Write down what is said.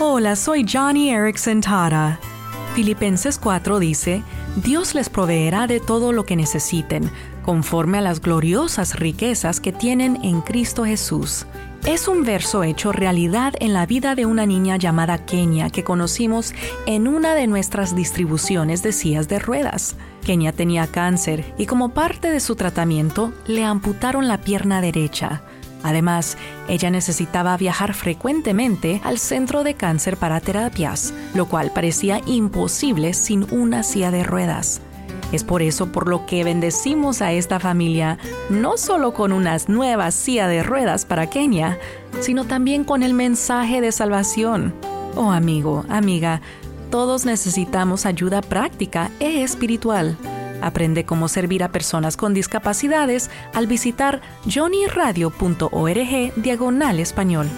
Hola, soy Johnny Erickson Tara. Filipenses 4 dice, Dios les proveerá de todo lo que necesiten, conforme a las gloriosas riquezas que tienen en Cristo Jesús. Es un verso hecho realidad en la vida de una niña llamada Kenia que conocimos en una de nuestras distribuciones de sillas de ruedas. Kenia tenía cáncer y como parte de su tratamiento le amputaron la pierna derecha. Además, ella necesitaba viajar frecuentemente al centro de cáncer para terapias, lo cual parecía imposible sin una silla de ruedas. Es por eso por lo que bendecimos a esta familia, no solo con unas nuevas silla de ruedas para Kenia, sino también con el mensaje de salvación. Oh amigo, amiga, todos necesitamos ayuda práctica e espiritual. Aprende cómo servir a personas con discapacidades al visitar johnnyradio.org diagonal español.